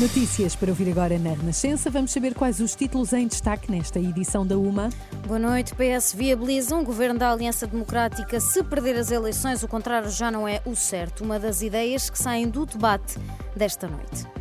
Notícias para ouvir agora na Renascença. Vamos saber quais os títulos em destaque nesta edição da UMA. Boa noite. PS viabiliza um governo da Aliança Democrática se perder as eleições. O contrário já não é o certo. Uma das ideias que saem do debate desta noite.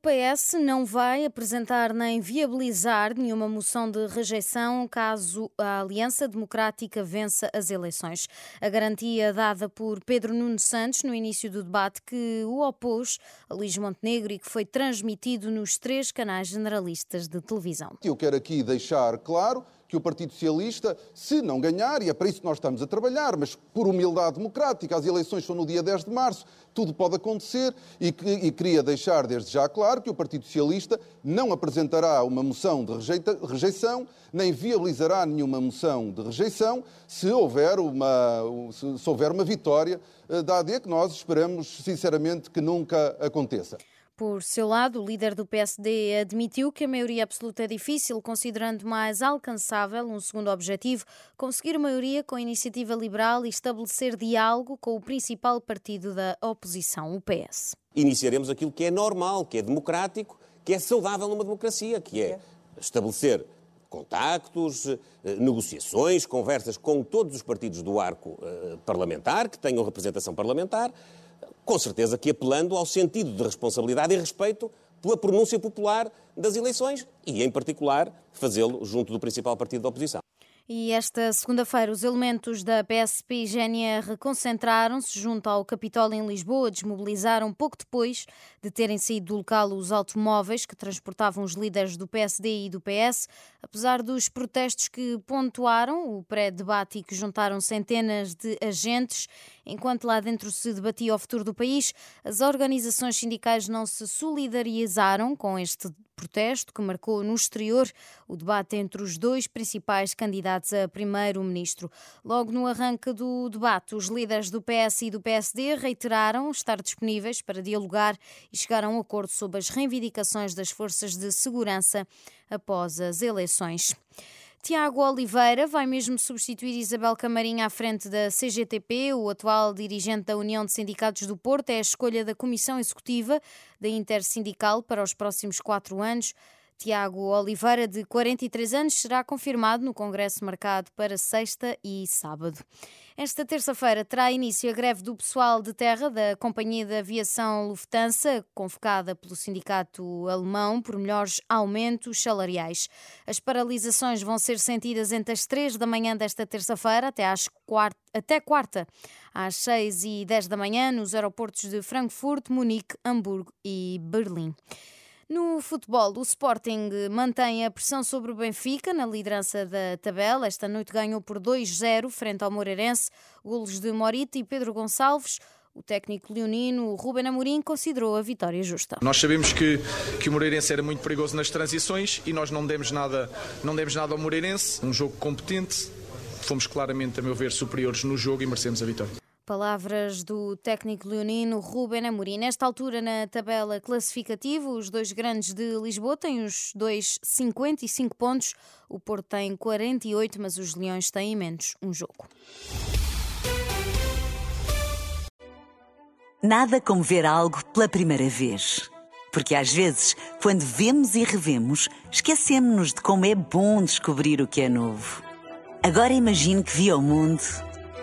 PS não vai apresentar nem viabilizar nenhuma moção de rejeição caso a Aliança Democrática vença as eleições. A garantia dada por Pedro Nuno Santos no início do debate que o opôs a Luís Montenegro e que foi transmitido nos três canais generalistas de televisão. Eu quero aqui deixar claro que o Partido Socialista, se não ganhar, e é para isso que nós estamos a trabalhar, mas por humildade democrática, as eleições são no dia 10 de março, tudo pode acontecer, e, que, e queria deixar desde já claro que o Partido Socialista não apresentará uma moção de rejeita, rejeição, nem viabilizará nenhuma moção de rejeição, se houver uma, se, se houver uma vitória eh, da AD, que nós esperamos sinceramente que nunca aconteça. Por seu lado, o líder do PSD admitiu que a maioria absoluta é difícil, considerando mais alcançável um segundo objetivo, conseguir maioria com a iniciativa liberal e estabelecer diálogo com o principal partido da oposição, o PS. Iniciaremos aquilo que é normal, que é democrático, que é saudável numa democracia, que é estabelecer contactos, eh, negociações, conversas com todos os partidos do arco eh, parlamentar, que tenham representação parlamentar, com certeza que apelando ao sentido de responsabilidade e respeito pela pronúncia popular das eleições e, em particular, fazê-lo junto do principal partido da oposição. E esta segunda-feira, os elementos da PSP e GNR concentraram-se junto ao Capitólio em Lisboa, desmobilizaram pouco depois de terem saído do local os automóveis que transportavam os líderes do PSD e do PS. Apesar dos protestos que pontuaram o pré-debate e que juntaram centenas de agentes, enquanto lá dentro se debatia o futuro do país, as organizações sindicais não se solidarizaram com este protesto que marcou no exterior o debate entre os dois principais candidatos a primeiro-ministro. Logo no arranque do debate, os líderes do PS e do PSD reiteraram estar disponíveis para dialogar e chegar a um acordo sobre as reivindicações das forças de segurança após as eleições. Tiago Oliveira vai mesmo substituir Isabel Camarinha à frente da CGTP. O atual dirigente da União de Sindicatos do Porto é a escolha da Comissão Executiva da Intersindical para os próximos quatro anos. Tiago Oliveira, de 43 anos, será confirmado no Congresso marcado para sexta e sábado. Esta terça-feira terá início a greve do pessoal de terra da Companhia de Aviação Lufthansa, convocada pelo sindicato alemão por melhores aumentos salariais. As paralisações vão ser sentidas entre as 3 da manhã desta terça-feira até às quarta, até quarta, às 6 e 10 da manhã, nos aeroportos de Frankfurt, Munique, Hamburgo e Berlim. No futebol, o Sporting mantém a pressão sobre o Benfica na liderança da tabela. Esta noite ganhou por 2-0 frente ao Moreirense, golos de Morita e Pedro Gonçalves. O técnico leonino Ruben Amorim considerou a vitória justa. Nós sabemos que, que o Moreirense era muito perigoso nas transições e nós não demos nada, não demos nada ao Moreirense. Um jogo competente, fomos claramente, a meu ver, superiores no jogo e merecemos a vitória. Palavras do técnico leonino Ruben Amorim. Nesta altura, na tabela classificativa, os dois grandes de Lisboa têm os dois 55 pontos. O Porto tem 48, mas os Leões têm menos um jogo. Nada como ver algo pela primeira vez. Porque às vezes, quando vemos e revemos, esquecemos-nos de como é bom descobrir o que é novo. Agora imagine que viu o mundo